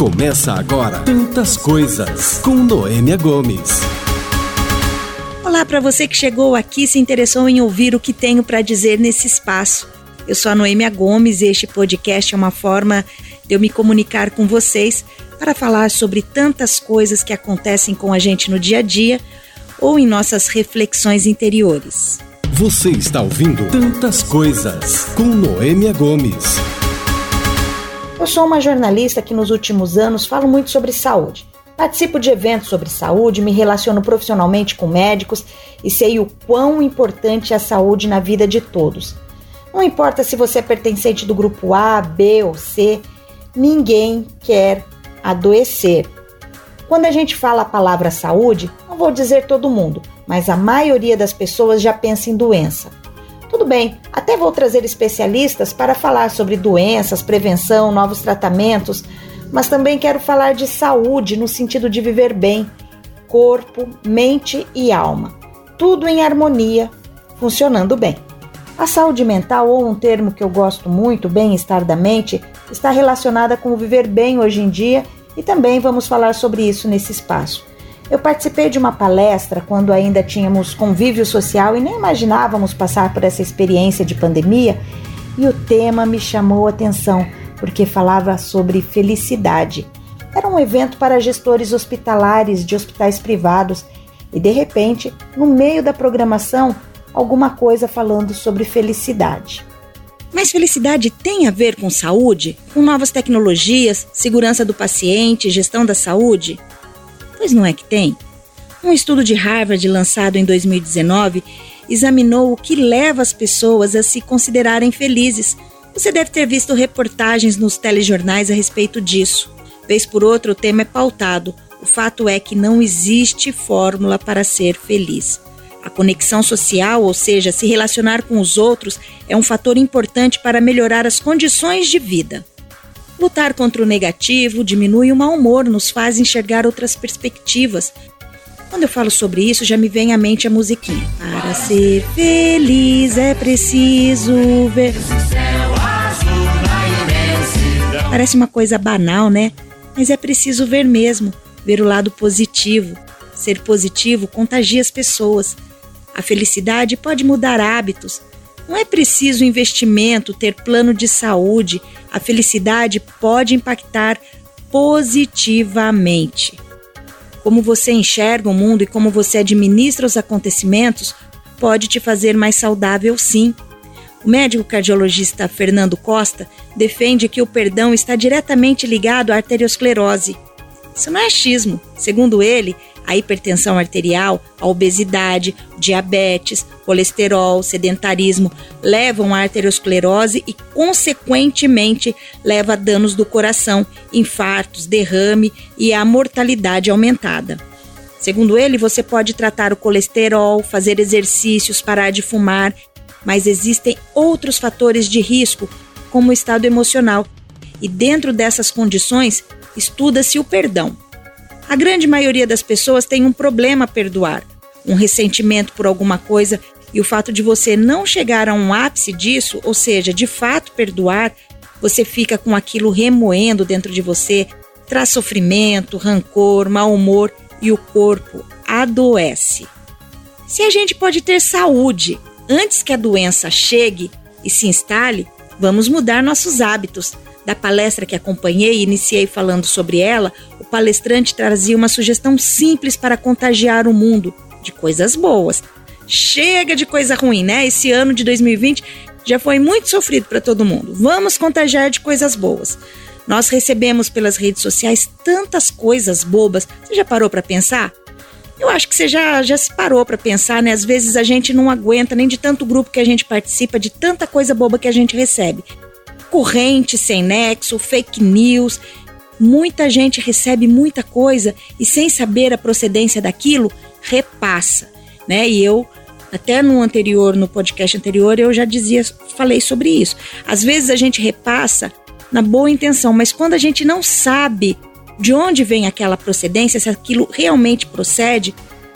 Começa agora Tantas Coisas com Noêmia Gomes. Olá para você que chegou aqui e se interessou em ouvir o que tenho para dizer nesse espaço. Eu sou a Noêmia Gomes e este podcast é uma forma de eu me comunicar com vocês para falar sobre tantas coisas que acontecem com a gente no dia a dia ou em nossas reflexões interiores. Você está ouvindo Tantas Coisas com Noêmia Gomes. Eu sou uma jornalista que nos últimos anos falo muito sobre saúde. Participo de eventos sobre saúde, me relaciono profissionalmente com médicos e sei o quão importante é a saúde na vida de todos. Não importa se você é pertencente do grupo A, B ou C, ninguém quer adoecer. Quando a gente fala a palavra saúde, não vou dizer todo mundo, mas a maioria das pessoas já pensa em doença. Tudo bem, até vou trazer especialistas para falar sobre doenças, prevenção, novos tratamentos, mas também quero falar de saúde no sentido de viver bem, corpo, mente e alma, tudo em harmonia, funcionando bem. A saúde mental, ou um termo que eu gosto muito, bem-estar da mente, está relacionada com o viver bem hoje em dia e também vamos falar sobre isso nesse espaço. Eu participei de uma palestra quando ainda tínhamos convívio social e nem imaginávamos passar por essa experiência de pandemia, e o tema me chamou a atenção porque falava sobre felicidade. Era um evento para gestores hospitalares de hospitais privados e de repente, no meio da programação, alguma coisa falando sobre felicidade. Mas felicidade tem a ver com saúde? Com novas tecnologias, segurança do paciente, gestão da saúde? Pois não é que tem? Um estudo de Harvard lançado em 2019 examinou o que leva as pessoas a se considerarem felizes. Você deve ter visto reportagens nos telejornais a respeito disso. Vez por outra, o tema é pautado. O fato é que não existe fórmula para ser feliz. A conexão social, ou seja, se relacionar com os outros, é um fator importante para melhorar as condições de vida. Lutar contra o negativo diminui o mau humor, nos faz enxergar outras perspectivas. Quando eu falo sobre isso, já me vem à mente a musiquinha. Para ser feliz é preciso ver. Parece uma coisa banal, né? Mas é preciso ver mesmo, ver o lado positivo. Ser positivo contagia as pessoas. A felicidade pode mudar hábitos, não é preciso investimento, ter plano de saúde. A felicidade pode impactar positivamente. Como você enxerga o mundo e como você administra os acontecimentos pode te fazer mais saudável, sim. O médico cardiologista Fernando Costa defende que o perdão está diretamente ligado à arteriosclerose. Isso não é achismo. Segundo ele, a hipertensão arterial, a obesidade, diabetes, colesterol, sedentarismo levam à arteriosclerose e, consequentemente, leva a danos do coração, infartos, derrame e a mortalidade aumentada. Segundo ele, você pode tratar o colesterol, fazer exercícios, parar de fumar, mas existem outros fatores de risco, como o estado emocional. E dentro dessas condições, estuda-se o perdão. A grande maioria das pessoas tem um problema a perdoar, um ressentimento por alguma coisa, e o fato de você não chegar a um ápice disso, ou seja, de fato perdoar, você fica com aquilo remoendo dentro de você, traz sofrimento, rancor, mau humor e o corpo adoece. Se a gente pode ter saúde antes que a doença chegue e se instale, vamos mudar nossos hábitos da palestra que acompanhei e iniciei falando sobre ela, palestrante trazia uma sugestão simples para contagiar o mundo de coisas boas. Chega de coisa ruim, né? Esse ano de 2020 já foi muito sofrido para todo mundo. Vamos contagiar de coisas boas. Nós recebemos pelas redes sociais tantas coisas bobas. Você já parou para pensar? Eu acho que você já, já se parou para pensar, né? Às vezes a gente não aguenta nem de tanto grupo que a gente participa, de tanta coisa boba que a gente recebe corrente sem nexo, fake news. Muita gente recebe muita coisa e sem saber a procedência daquilo, repassa, né? E eu até no anterior, no podcast anterior, eu já dizia, falei sobre isso. Às vezes a gente repassa na boa intenção, mas quando a gente não sabe de onde vem aquela procedência, se aquilo realmente procede,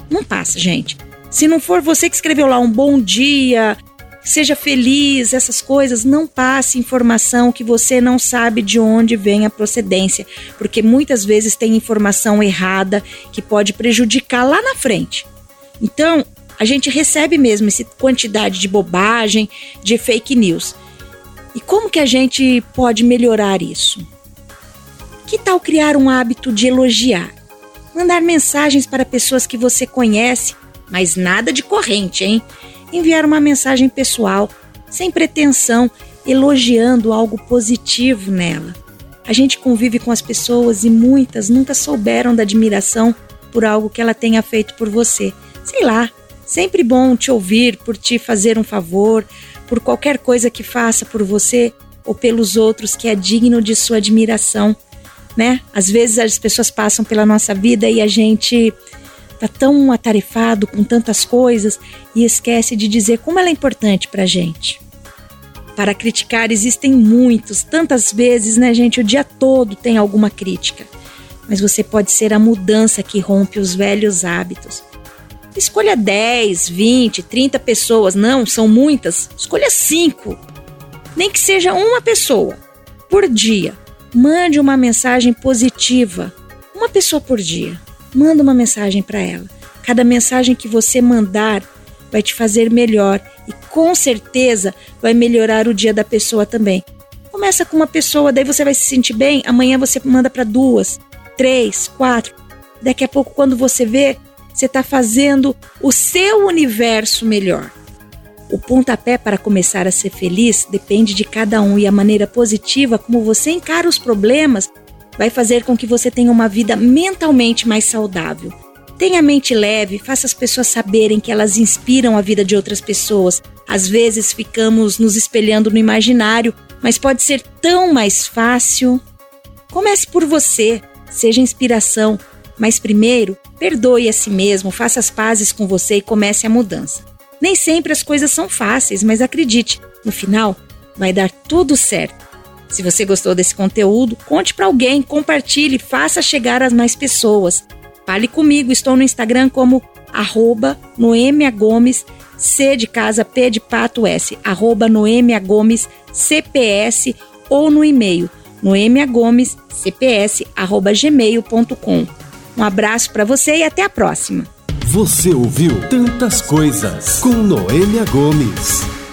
não passa, gente. Se não for você que escreveu lá um bom dia, seja feliz, essas coisas, não passe informação que você não sabe de onde vem a procedência, porque muitas vezes tem informação errada que pode prejudicar lá na frente. Então, a gente recebe mesmo essa quantidade de bobagem, de fake news. E como que a gente pode melhorar isso? Que tal criar um hábito de elogiar? Mandar mensagens para pessoas que você conhece, mas nada de corrente, hein? Enviar uma mensagem pessoal, sem pretensão, elogiando algo positivo nela. A gente convive com as pessoas e muitas nunca souberam da admiração por algo que ela tenha feito por você. Sei lá, sempre bom te ouvir, por te fazer um favor, por qualquer coisa que faça por você ou pelos outros que é digno de sua admiração, né? Às vezes as pessoas passam pela nossa vida e a gente tá tão atarefado com tantas coisas e esquece de dizer como ela é importante pra gente. Para criticar existem muitos, tantas vezes, né, gente? O dia todo tem alguma crítica. Mas você pode ser a mudança que rompe os velhos hábitos. Escolha 10, 20, 30 pessoas. Não, são muitas. Escolha 5. Nem que seja uma pessoa por dia. Mande uma mensagem positiva. Uma pessoa por dia. Manda uma mensagem para ela. Cada mensagem que você mandar vai te fazer melhor e com certeza vai melhorar o dia da pessoa também. Começa com uma pessoa, daí você vai se sentir bem. Amanhã você manda para duas, três, quatro. Daqui a pouco, quando você vê, você está fazendo o seu universo melhor. O pontapé para começar a ser feliz depende de cada um e a maneira positiva como você encara os problemas vai fazer com que você tenha uma vida mentalmente mais saudável. Tenha a mente leve, faça as pessoas saberem que elas inspiram a vida de outras pessoas. Às vezes ficamos nos espelhando no imaginário, mas pode ser tão mais fácil. Comece por você, seja inspiração, mas primeiro, perdoe a si mesmo, faça as pazes com você e comece a mudança. Nem sempre as coisas são fáceis, mas acredite, no final vai dar tudo certo. Se você gostou desse conteúdo, conte para alguém, compartilhe, faça chegar a mais pessoas. Fale comigo, estou no Instagram como arroba Noêmia Gomes, C de casa, P de pato S, arroba Noêmia Gomes, CPS ou no e-mail noemiagomescps@gmail.com. Um abraço para você e até a próxima. Você ouviu Tantas Coisas com Noêmia Gomes.